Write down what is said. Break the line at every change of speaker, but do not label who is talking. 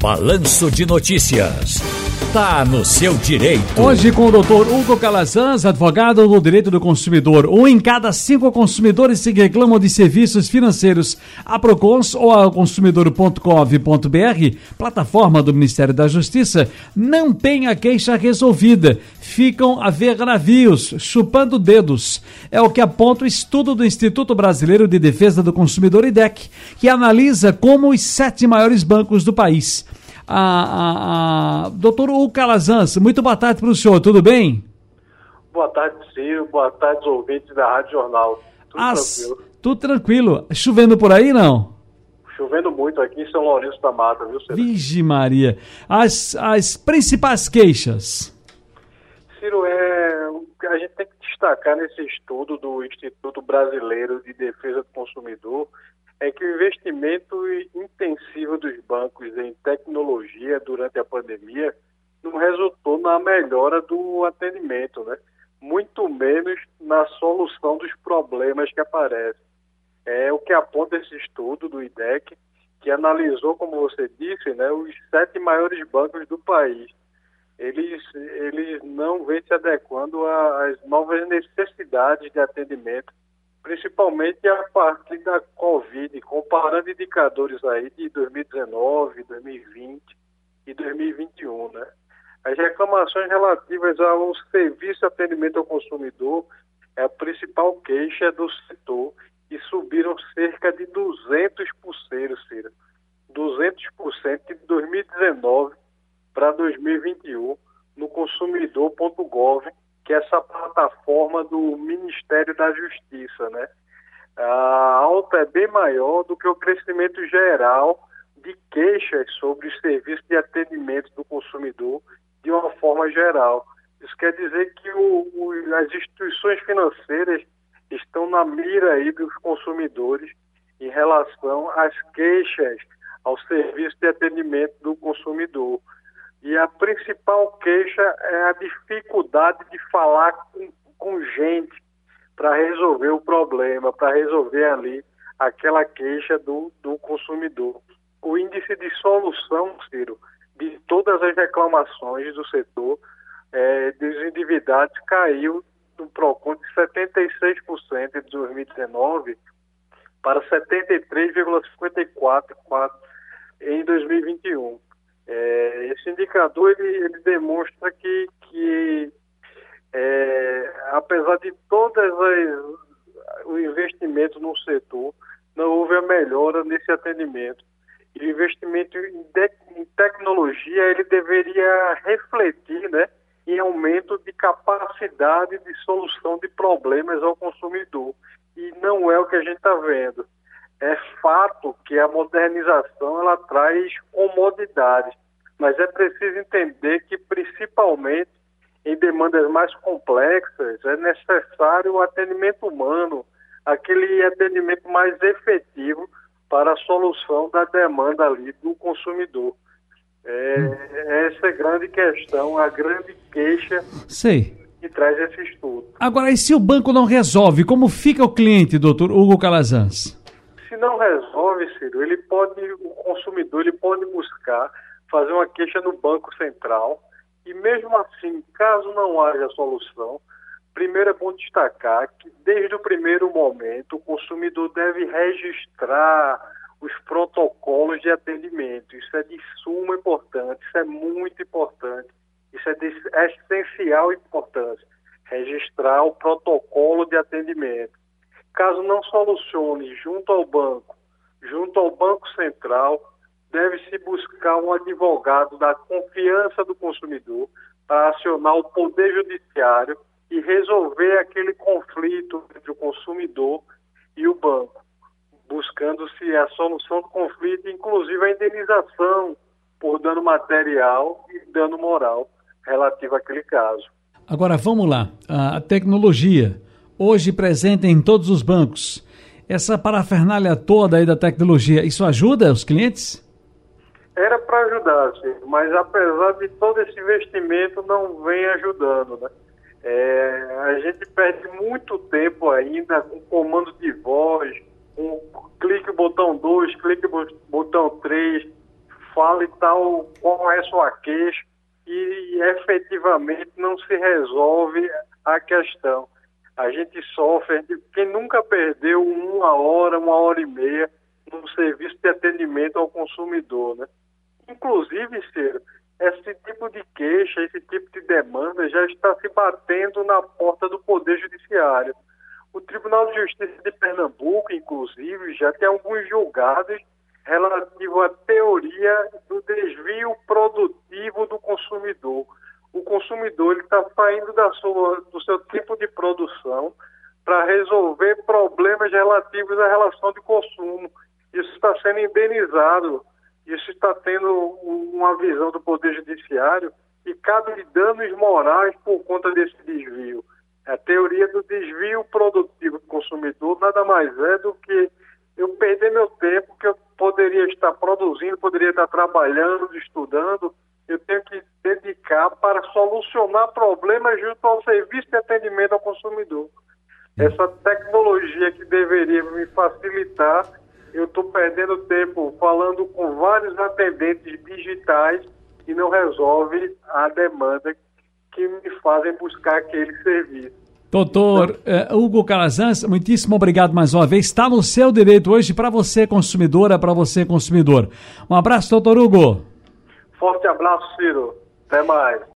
Balanço de Notícias. Tá no seu direito.
Hoje com o doutor Hugo Calazans, advogado do direito do consumidor. Um em cada cinco consumidores que reclamam de serviços financeiros. A Procons ou a consumidor.gov.br, plataforma do Ministério da Justiça, não tem a queixa resolvida. Ficam a ver navios, chupando dedos. É o que aponta o estudo do Instituto Brasileiro de Defesa do Consumidor, IDEC, que analisa como os sete maiores bancos do país a, a, a... Doutor Hugo Calazans, muito boa tarde para o senhor, tudo bem?
Boa tarde, Ciro. Boa tarde, ouvintes da Rádio Jornal.
Tudo As... tranquilo? Tudo tranquilo. Chovendo por aí, não?
Chovendo muito aqui em São Lourenço da Mata, viu,
Ciro? Vige Maria. As, as principais queixas?
Ciro, é, a gente tem que destacar nesse estudo do Instituto Brasileiro de Defesa do Consumidor é que o investimento intensivo dos bancos em tecnologia durante a pandemia não resultou na melhora do atendimento, né? muito menos na solução dos problemas que aparecem. É o que aponta esse estudo do IDEC, que analisou, como você disse, né, os sete maiores bancos do país. Eles, eles não vêm se adequando às novas necessidades de atendimento principalmente a partir da Covid, comparando indicadores aí de 2019, 2020 e 2021, né? As reclamações relativas ao serviço de atendimento ao consumidor é a principal queixa do setor e subiram cerca de 200%, Ciro. 200% de 2019 para 2021 no consumidor.gov que é essa plataforma do Ministério da Justiça, né? A alta é bem maior do que o crescimento geral de queixas sobre serviço de atendimento do consumidor de uma forma geral. Isso quer dizer que o, o, as instituições financeiras estão na mira aí dos consumidores em relação às queixas ao serviço de atendimento do consumidor. E a principal queixa é a dificuldade de falar com, com gente para resolver o problema, para resolver ali aquela queixa do, do consumidor. O índice de solução, Ciro, de todas as reclamações do setor é, dos endividados caiu do PROCON de 76% em 2019 para 73,54% em 2021. É, esse indicador ele, ele demonstra que, que é, apesar de todas as, o investimento no setor, não houve a melhora nesse atendimento. E o investimento em, de, em tecnologia ele deveria refletir, né, em aumento de capacidade de solução de problemas ao consumidor. E não é o que a gente está vendo é fato que a modernização ela traz comodidades, mas é preciso entender que principalmente em demandas mais complexas é necessário o atendimento humano, aquele atendimento mais efetivo para a solução da demanda ali do consumidor. É, essa é a grande questão, a grande queixa
Sei.
que traz esse estudo.
Agora, e se o banco não resolve, como fica o cliente, doutor Hugo Calazans?
Se não resolve, Ciro, ele pode, o consumidor ele pode buscar fazer uma queixa no Banco Central e mesmo assim, caso não haja solução, primeiro é bom destacar que desde o primeiro momento o consumidor deve registrar os protocolos de atendimento. Isso é de suma importância, isso é muito importante, isso é de essencial importância. Registrar o protocolo de atendimento. Caso não solucione junto ao banco, junto ao Banco Central, deve-se buscar um advogado da confiança do consumidor para acionar o Poder Judiciário e resolver aquele conflito entre o consumidor e o banco, buscando-se a solução do conflito, inclusive a indenização por dano material e dano moral relativo àquele caso.
Agora vamos lá, a tecnologia hoje presente em todos os bancos. Essa parafernália toda aí da tecnologia, isso ajuda os clientes?
Era para ajudar, sim, mas apesar de todo esse investimento, não vem ajudando, né? É, a gente perde muito tempo ainda com comando de voz, com clique botão 2, clique botão 3, fale tal qual é sua queixa e efetivamente não se resolve a questão. A gente sofre, quem nunca perdeu uma hora, uma hora e meia no serviço de atendimento ao consumidor, né? Inclusive, Ciro, esse tipo de queixa, esse tipo de demanda já está se batendo na porta do Poder Judiciário. O Tribunal de Justiça de Pernambuco, inclusive, já tem alguns julgados relativo à teoria do desvio produtivo do consumidor. O consumidor está saindo da sua, do seu tipo de produção para resolver problemas relativos à relação de consumo. Isso está sendo indenizado, isso está tendo uma visão do Poder Judiciário e cabe danos morais por conta desse desvio. A teoria do desvio produtivo do consumidor nada mais é do que eu perder meu tempo que eu poderia estar produzindo, poderia estar trabalhando, estudando, eu tenho que dedicar para solucionar problemas junto ao serviço de atendimento ao consumidor. Essa tecnologia que deveria me facilitar, eu estou perdendo tempo falando com vários atendentes digitais e não resolve a demanda que me fazem buscar aquele serviço.
Doutor uh, Hugo Calazans, muitíssimo obrigado mais uma vez. Está no seu direito hoje para você, consumidora, para você, consumidor. Um abraço, doutor Hugo.
Forte abraço, Ciro. Até mais.